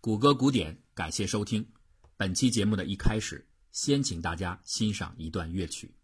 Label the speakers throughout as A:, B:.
A: 谷歌古典，感谢收听。本期节目的一开始，先请大家欣赏一段乐曲。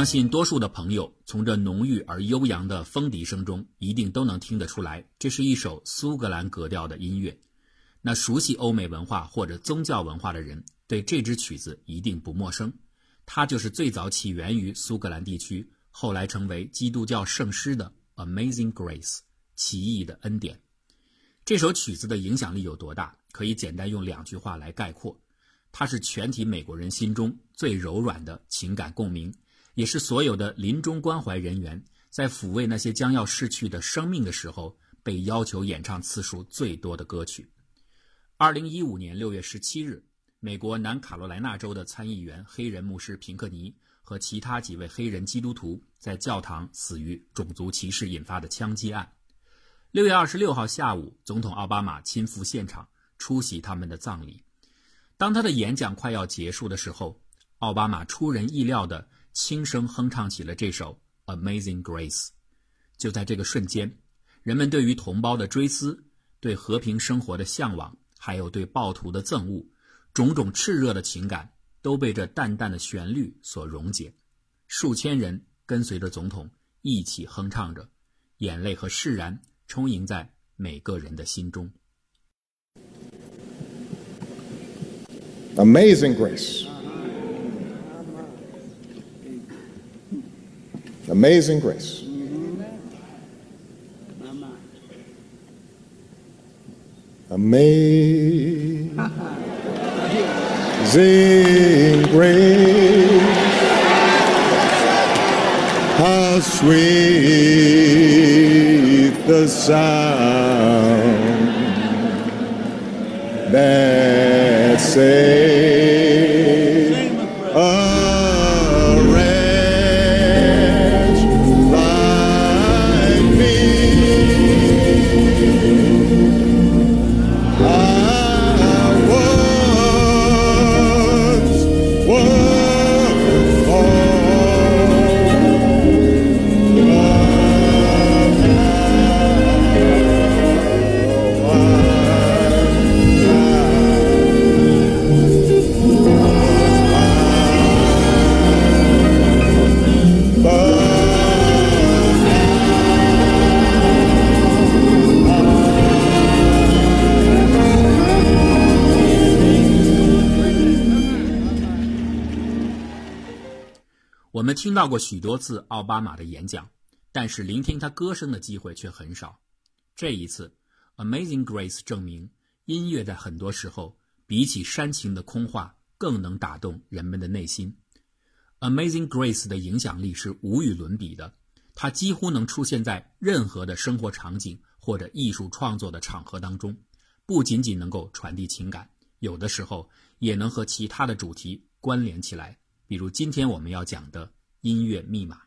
A: 相信多数的朋友从这浓郁而悠扬的风笛声中，一定都能听得出来，这是一首苏格兰格调的音乐。那熟悉欧美文化或者宗教文化的人，对这支曲子一定不陌生。它就是最早起源于苏格兰地区，后来成为基督教圣诗的《Amazing Grace》奇异的恩典。这首曲子的影响力有多大？可以简单用两句话来概括：它是全体美国人心中最柔软的情感共鸣。也是所有的临终关怀人员在抚慰那些将要逝去的生命的时候被要求演唱次数最多的歌曲。二零一五年六月十七日，美国南卡罗来纳州的参议员黑人牧师平克尼和其他几位黑人基督徒在教堂死于种族歧视引发的枪击案。六月二十六号下午，总统奥巴马亲赴现场出席他们的葬礼。当他的演讲快要结束的时候，奥巴马出人意料的。轻声哼唱起了这首《Amazing Grace》。就在这个瞬间，人们对于同胞的追思、对和平生活的向往，还有对暴徒的憎恶，种种炽热的情感，都被这淡淡的旋律所溶解。数千人跟随着总统一起哼唱着，眼泪和释然充盈在每个人的心中。
B: Amazing Grace。Amazing grace. Amazing grace. How sweet the sound that saved
A: 到过许多次奥巴马的演讲，但是聆听他歌声的机会却很少。这一次，《Amazing Grace》证明，音乐在很多时候比起煽情的空话更能打动人们的内心。《Amazing Grace》的影响力是无与伦比的，它几乎能出现在任何的生活场景或者艺术创作的场合当中，不仅仅能够传递情感，有的时候也能和其他的主题关联起来。比如今天我们要讲的音乐密码。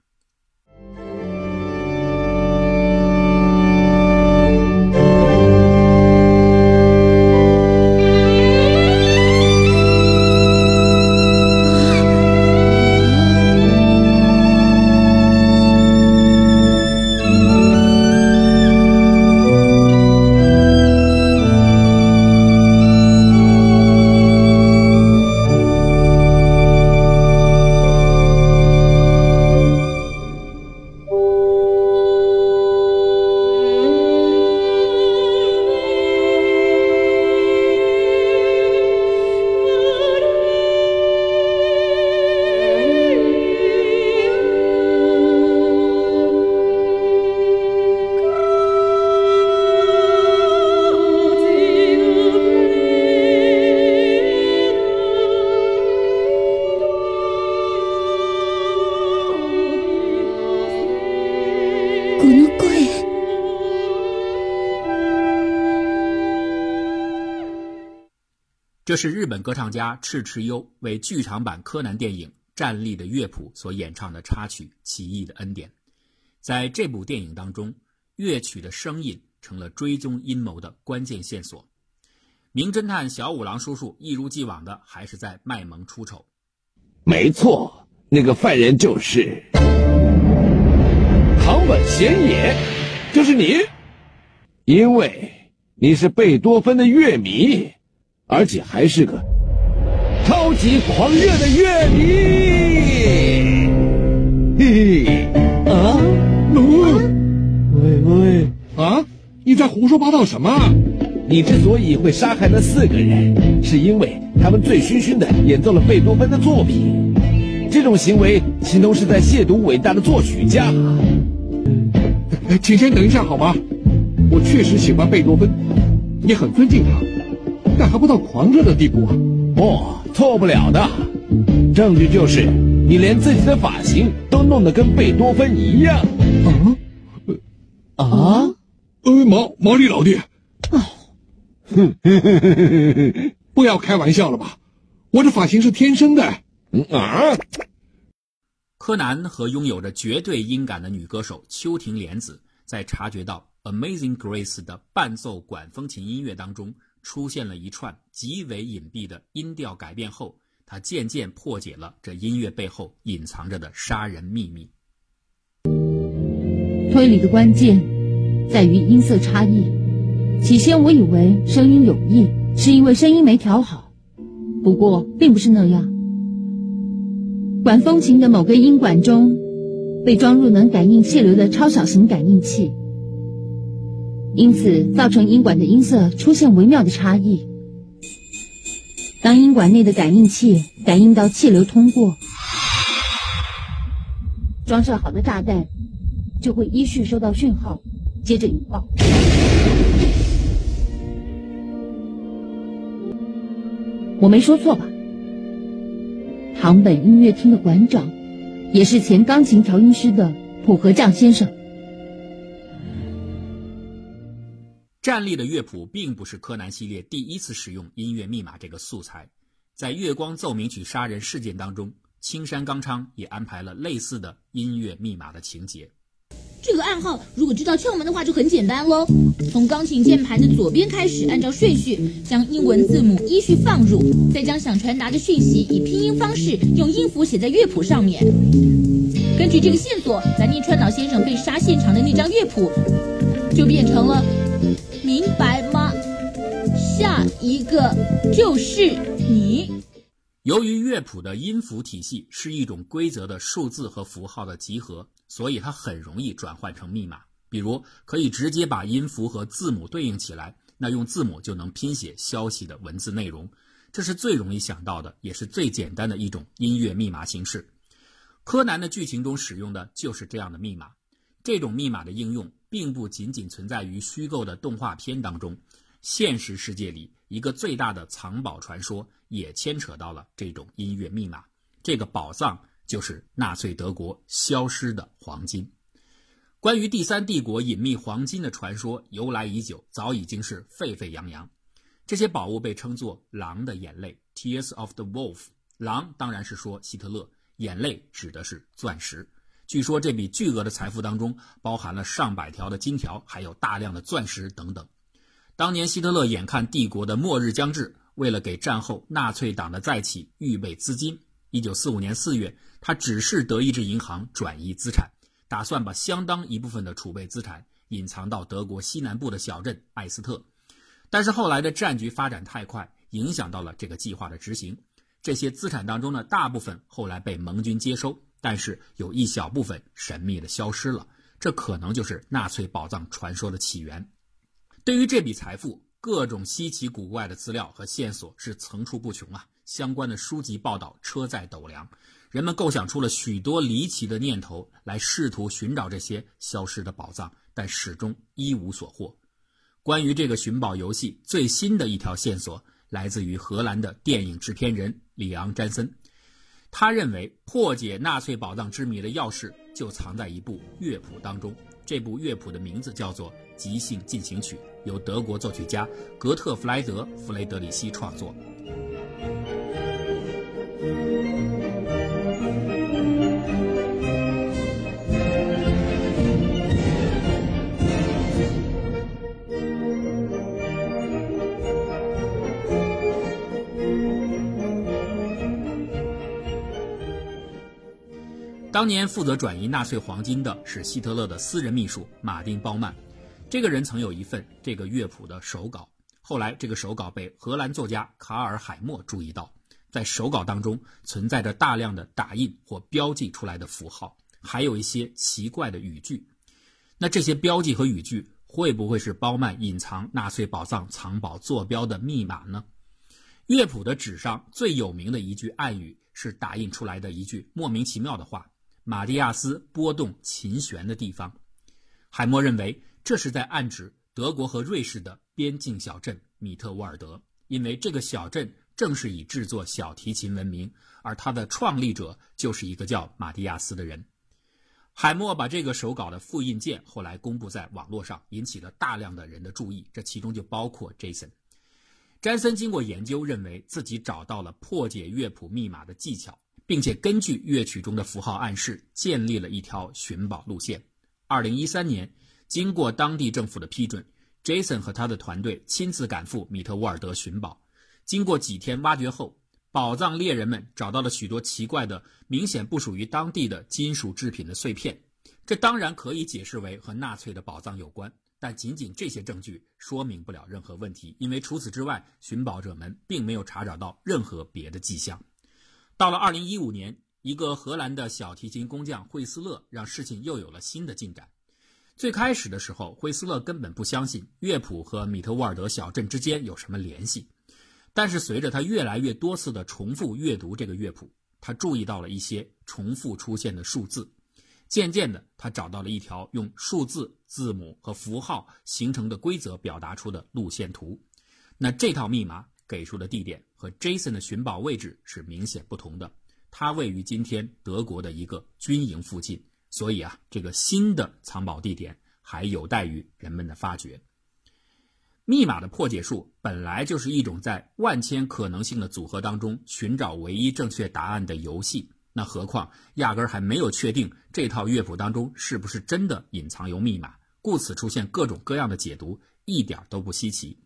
A: 这是日本歌唱家赤池优为剧场版柯南电影《站立的乐谱》所演唱的插曲《奇异的恩典》。在这部电影当中，乐曲的声音成了追踪阴谋的关键线索。名侦探小五郎叔叔一如既往的还是在卖萌出丑。
C: 没错，那个犯人就是唐本贤也，就是你，因为你是贝多芬的乐迷，而且还是个超级狂热的乐迷。嘿嘿，啊，喂喂，
D: 啊！你在胡说八道什么？
C: 你之所以会杀害那四个人，是因为他们醉醺醺的演奏了贝多芬的作品。这种行为形同是在亵渎伟大的作曲家。
D: 哎请先等一下好吗？我确实喜欢贝多芬，也很尊敬他，但还不到狂热的地步啊。
C: 哦，错不了的。证据就是你连自己的发型都弄得跟贝多芬一样。
D: 啊？
C: 啊？
D: 呃，毛毛利老弟，不要开玩笑了吧？我这发型是天生的。
C: 嗯啊！
A: 柯南和拥有着绝对音感的女歌手秋庭莲子，在察觉到《Amazing Grace》的伴奏管风琴音乐当中出现了一串极为隐蔽的音调改变后，他渐渐破解了这音乐背后隐藏着的杀人秘密。
E: 推理的关键在于音色差异。起先我以为声音有异，是因为声音没调好，不过并不是那样。管风琴的某个音管中被装入能感应气流的超小型感应器，因此造成音管的音色出现微妙的差异。当音管内的感应器感应到气流通过，装设好的炸弹就会依序收到讯号，接着引爆。我没说错吧？堂本音乐厅的馆长，也是前钢琴调音师的浦和将先生。
A: 站立的乐谱并不是柯南系列第一次使用音乐密码这个素材，在月光奏鸣曲杀人事件当中，青山刚昌也安排了类似的音乐密码的情节。
F: 这个暗号如果知道窍门的话就很简单喽。从钢琴键盘的左边开始，按照顺序将英文字母依序放入，再将想传达的讯息以拼音方式用音符写在乐谱上面。根据这个线索，咱念川岛先生被杀现场的那张乐谱就变成了，明白吗？下一个就是你。
A: 由于乐谱的音符体系是一种规则的数字和符号的集合，所以它很容易转换成密码。比如，可以直接把音符和字母对应起来，那用字母就能拼写消息的文字内容。这是最容易想到的，也是最简单的一种音乐密码形式。柯南的剧情中使用的就是这样的密码。这种密码的应用并不仅仅存在于虚构的动画片当中，现实世界里一个最大的藏宝传说也牵扯到了这种音乐密码。这个宝藏就是纳粹德国消失的黄金。关于第三帝国隐秘黄金的传说由来已久，早已经是沸沸扬扬。这些宝物被称作“狼的眼泪 ”（Tears of the Wolf）。狼当然是说希特勒，眼泪指的是钻石。据说这笔巨额的财富当中包含了上百条的金条，还有大量的钻石等等。当年希特勒眼看帝国的末日将至，为了给战后纳粹党的再起预备资金，一九四五年四月，他指示德意志银行转移资产，打算把相当一部分的储备资产隐藏到德国西南部的小镇艾斯特。但是后来的战局发展太快，影响到了这个计划的执行。这些资产当中呢，大部分后来被盟军接收，但是有一小部分神秘的消失了。这可能就是纳粹宝藏传说的起源。对于这笔财富，各种稀奇古怪的资料和线索是层出不穷啊！相关的书籍报道车载斗量，人们构想出了许多离奇的念头来试图寻找这些消失的宝藏，但始终一无所获。关于这个寻宝游戏最新的一条线索，来自于荷兰的电影制片人里昂·詹森。他认为破解纳粹宝藏之谜的钥匙就藏在一部乐谱当中。这部乐谱的名字叫做即兴进行曲由德国作曲家格特弗莱德弗雷德里希创作。当年负责转移纳粹黄金的是希特勒的私人秘书马丁·鲍曼，这个人曾有一份这个乐谱的手稿，后来这个手稿被荷兰作家卡尔·海默注意到，在手稿当中存在着大量的打印或标记出来的符号，还有一些奇怪的语句。那这些标记和语句会不会是包曼隐藏纳粹宝藏藏宝坐标的密码呢？乐谱的纸上最有名的一句暗语是打印出来的一句莫名其妙的话。马蒂亚斯拨动琴弦的地方，海默认为这是在暗指德国和瑞士的边境小镇米特沃尔德，因为这个小镇正是以制作小提琴闻名，而它的创立者就是一个叫马蒂亚斯的人。海默把这个手稿的复印件后来公布在网络上，引起了大量的人的注意，这其中就包括 Jason。詹森经过研究，认为自己找到了破解乐谱密码的技巧。并且根据乐曲中的符号暗示，建立了一条寻宝路线。二零一三年，经过当地政府的批准，Jason 和他的团队亲自赶赴米特沃尔德寻宝。经过几天挖掘后，宝藏猎人们找到了许多奇怪的、明显不属于当地的金属制品的碎片。这当然可以解释为和纳粹的宝藏有关，但仅仅这些证据说明不了任何问题，因为除此之外，寻宝者们并没有查找到任何别的迹象。到了二零一五年，一个荷兰的小提琴工匠惠斯勒让事情又有了新的进展。最开始的时候，惠斯勒根本不相信乐谱和米特沃尔德小镇之间有什么联系。但是随着他越来越多次的重复阅读这个乐谱，他注意到了一些重复出现的数字。渐渐的，他找到了一条用数字、字母和符号形成的规则表达出的路线图。那这套密码。给出的地点和 Jason 的寻宝位置是明显不同的，它位于今天德国的一个军营附近，所以啊，这个新的藏宝地点还有待于人们的发掘。密码的破解术本来就是一种在万千可能性的组合当中寻找唯一正确答案的游戏，那何况压根儿还没有确定这套乐谱当中是不是真的隐藏有密码，故此出现各种各样的解读，一点都不稀奇。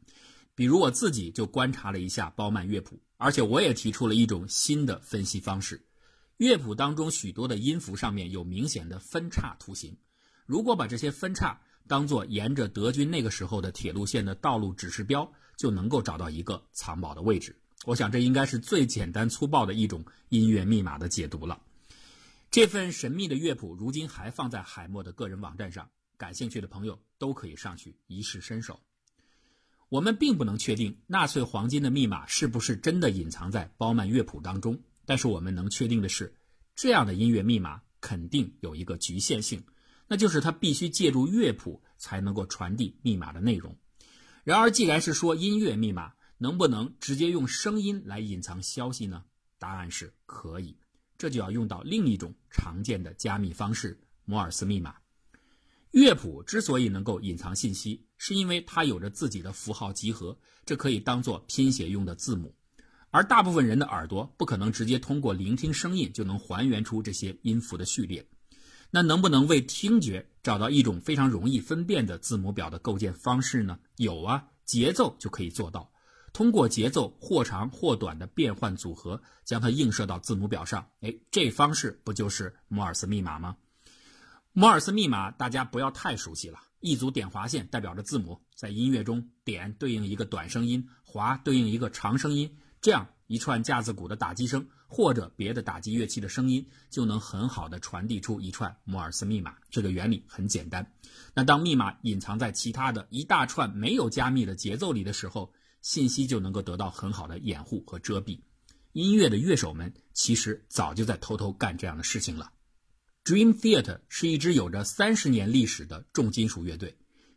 A: 比如我自己就观察了一下包曼乐谱，而且我也提出了一种新的分析方式。乐谱当中许多的音符上面有明显的分叉图形，如果把这些分叉当做沿着德军那个时候的铁路线的道路指示标，就能够找到一个藏宝的位置。我想这应该是最简单粗暴的一种音乐密码的解读了。这份神秘的乐谱如今还放在海默的个人网站上，感兴趣的朋友都可以上去一试身手。我们并不能确定纳粹黄金的密码是不是真的隐藏在包曼乐谱当中，但是我们能确定的是，这样的音乐密码肯定有一个局限性，那就是它必须借助乐谱才能够传递密码的内容。然而，既然是说音乐密码，能不能直接用声音来隐藏消息呢？答案是可以，这就要用到另一种常见的加密方式——摩尔斯密码。乐谱之所以能够隐藏信息，是因为它有着自己的符号集合，这可以当做拼写用的字母，而大部分人的耳朵不可能直接通过聆听声音就能还原出这些音符的序列。那能不能为听觉找到一种非常容易分辨的字母表的构建方式呢？有啊，节奏就可以做到，通过节奏或长或短的变换组合，将它映射到字母表上。哎，这方式不就是摩尔斯密码吗？摩尔斯密码大家不要太熟悉了，一组点划线代表着字母，在音乐中点对应一个短声音，划对应一个长声音，这样一串架子鼓的打击声或者别的打击乐器的声音就能很好的传递出一串摩尔斯密码。这个原理很简单。那当密码隐藏在其他的一大串没有加密的节奏里的时候，信息就能够得到很好的掩护和遮蔽。音乐的乐手们其实早就在偷偷干这样的事情了。Dream Theater 是一支有着三十年历史的重金属乐队。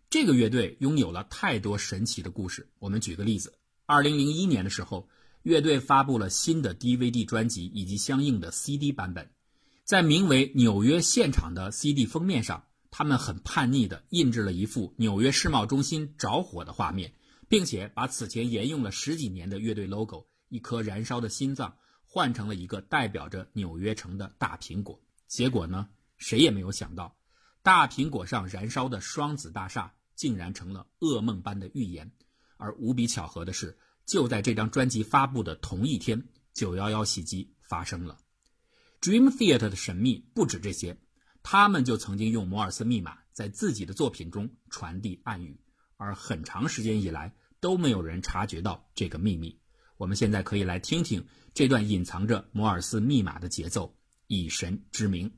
A: 这个乐队拥有了太多神奇的故事。我们举个例子：二零零一年的时候，乐队发布了新的 DVD 专辑以及相应的 CD 版本。在名为《纽约现场》的 CD 封面上，他们很叛逆地印制了一幅纽约世贸中心着火的画面，并且把此前沿用了十几年的乐队 logo—— 一颗燃烧的心脏。换成了一个代表着纽约城的大苹果。结果呢，谁也没有想到，大苹果上燃烧的双子大厦竟然成了噩梦般的预言。而无比巧合的是，就在这张专辑发布的同一天，911袭击发生了。Dream Theater 的神秘不止这些，他们就曾经用摩尔斯密码在自己的作品中传递暗语，而很长时间以来都没有人察觉到这个秘密。我们现在可以来听听这段隐藏着摩尔斯密码的节奏，以神之名。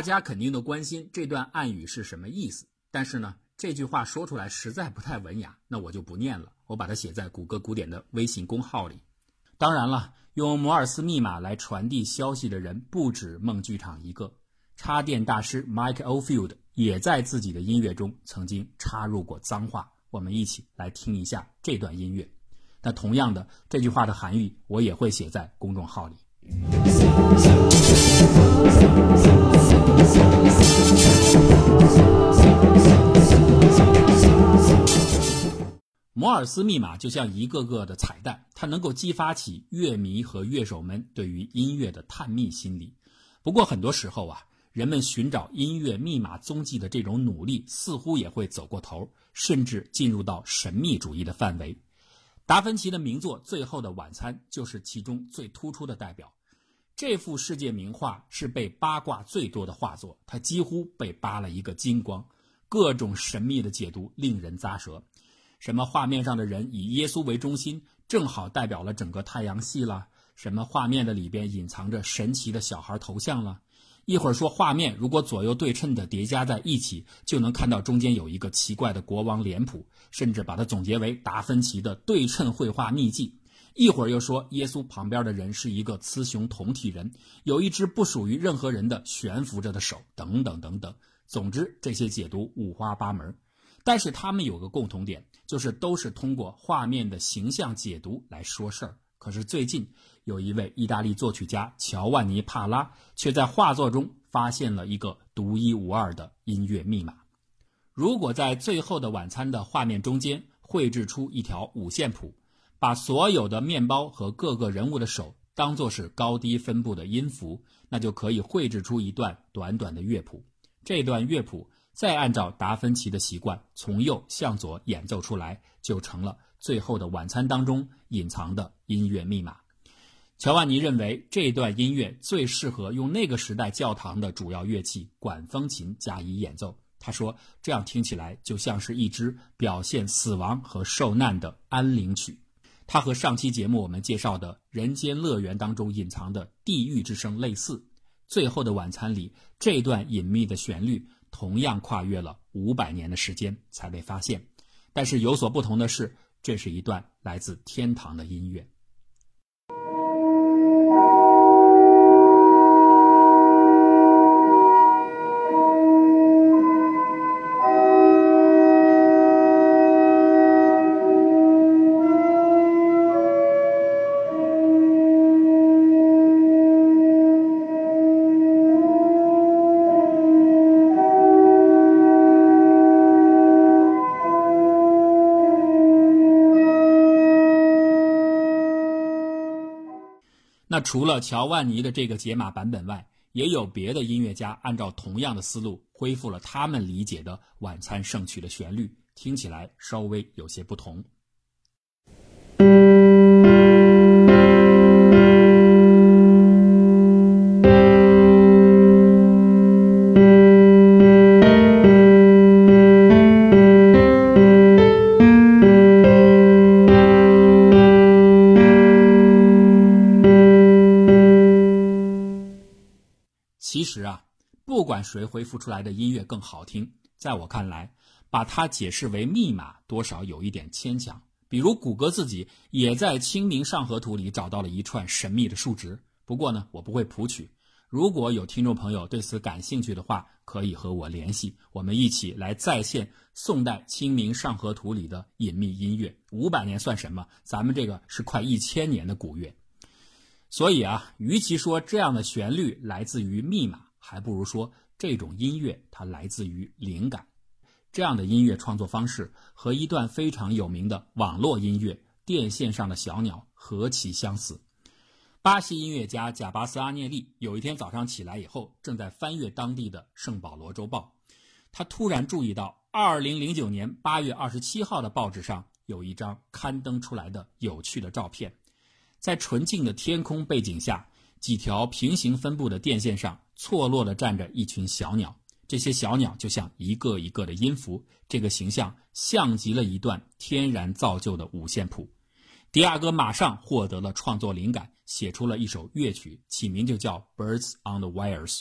A: 大家肯定都关心这段暗语是什么意思，但是呢，这句话说出来实在不太文雅，那我就不念了，我把它写在谷歌古典的微信公号里。当然了，用摩尔斯密码来传递消息的人不止梦剧场一个，插电大师 Mike Ofield 也在自己的音乐中曾经插入过脏话。我们一起来听一下这段音乐。那同样的，这句话的含义我也会写在公众号里。摩尔斯密码就像一个个的彩蛋，它能够激发起乐迷和乐手们对于音乐的探秘心理。不过很多时候啊，人们寻找音乐密码踪迹的这种努力似乎也会走过头，甚至进入到神秘主义的范围。达芬奇的名作《最后的晚餐》就是其中最突出的代表。这幅世界名画是被八卦最多的画作，它几乎被扒了一个精光，各种神秘的解读令人咂舌。什么画面上的人以耶稣为中心，正好代表了整个太阳系了；什么画面的里边隐藏着神奇的小孩头像了。一会儿说画面如果左右对称的叠加在一起，就能看到中间有一个奇怪的国王脸谱，甚至把它总结为达芬奇的对称绘画秘技。一会儿又说耶稣旁边的人是一个雌雄同体人，有一只不属于任何人的悬浮着的手，等等等等。总之，这些解读五花八门，但是他们有个共同点，就是都是通过画面的形象解读来说事儿。可是最近，有一位意大利作曲家乔万尼·帕拉却在画作中发现了一个独一无二的音乐密码。如果在《最后的晚餐》的画面中间绘制出一条五线谱。把所有的面包和各个人物的手当作是高低分布的音符，那就可以绘制出一段短短的乐谱。这段乐谱再按照达芬奇的习惯从右向左演奏出来，就成了《最后的晚餐》当中隐藏的音乐密码。乔万尼认为这段音乐最适合用那个时代教堂的主要乐器管风琴加以演奏。他说：“这样听起来就像是一支表现死亡和受难的安灵曲。”它和上期节目我们介绍的《人间乐园》当中隐藏的地狱之声类似，《最后的晚餐》里这段隐秘的旋律同样跨越了五百年的时间才被发现，但是有所不同的是，这是一段来自天堂的音乐。除了乔万尼的这个解码版本外，也有别的音乐家按照同样的思路恢复了他们理解的晚餐圣曲的旋律，听起来稍微有些不同。谁恢复出来的音乐更好听，在我看来，把它解释为密码，多少有一点牵强。比如谷歌自己也在《清明上河图》里找到了一串神秘的数值。不过呢，我不会谱曲。如果有听众朋友对此感兴趣的话，可以和我联系，我们一起来再现宋代《清明上河图》里的隐秘音乐。五百年算什么？咱们这个是快一千年的古乐。所以啊，与其说这样的旋律来自于密码，还不如说这种音乐它来自于灵感。这样的音乐创作方式和一段非常有名的网络音乐《电线上的小鸟》何其相似。巴西音乐家贾巴斯阿涅利有一天早上起来以后，正在翻阅当地的《圣保罗周报》，他突然注意到2009年8月27号的报纸上有一张刊登出来的有趣的照片，在纯净的天空背景下，几条平行分布的电线上错落地站着一群小鸟，这些小鸟就像一个一个的音符，这个形象像极了一段天然造就的五线谱。迪亚哥马上获得了创作灵感，写出了一首乐曲，起名就叫《Birds on the Wires》。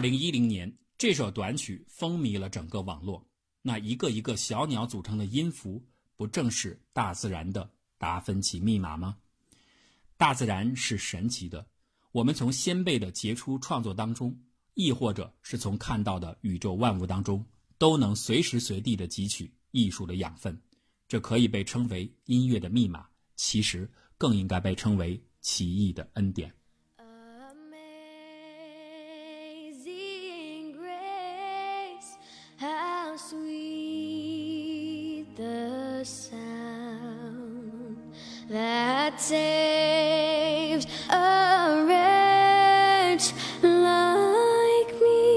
A: 二零一零年，这首短曲风靡了整个网络。那一个一个小鸟组成的音符，不正是大自然的达芬奇密码吗？大自然是神奇的，我们从先辈的杰出创作当中，亦或者是从看到的宇宙万物当中，都能随时随地的汲取艺术的养分。这可以被称为音乐的密码，其实更应该被称为奇异的恩典。
G: the sound that saved a wretch like me.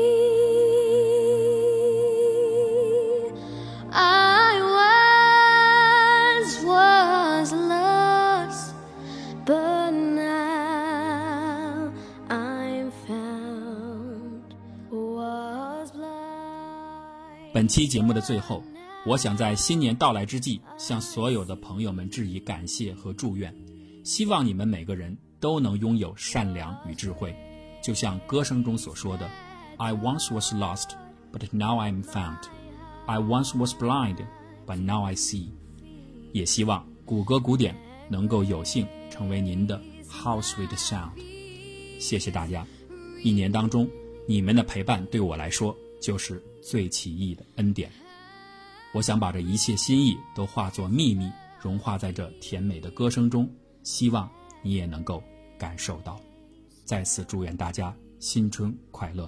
G: I once was lost, but now I'm found. Was blind.
A: 本期节目的最后， 我想在新年到来之际，向所有的朋友们致以感谢和祝愿，希望你们每个人都能拥有善良与智慧，就像歌声中所说的：“I once was lost, but now I'm found. I once was blind, but now I see.” 也希望谷歌古典能够有幸成为您的 How Sweet Sound。谢谢大家，一年当中你们的陪伴对我来说就是最奇异的恩典。我想把这一切心意都化作秘密，融化在这甜美的歌声中，希望你也能够感受到。再次祝愿大家新春快乐！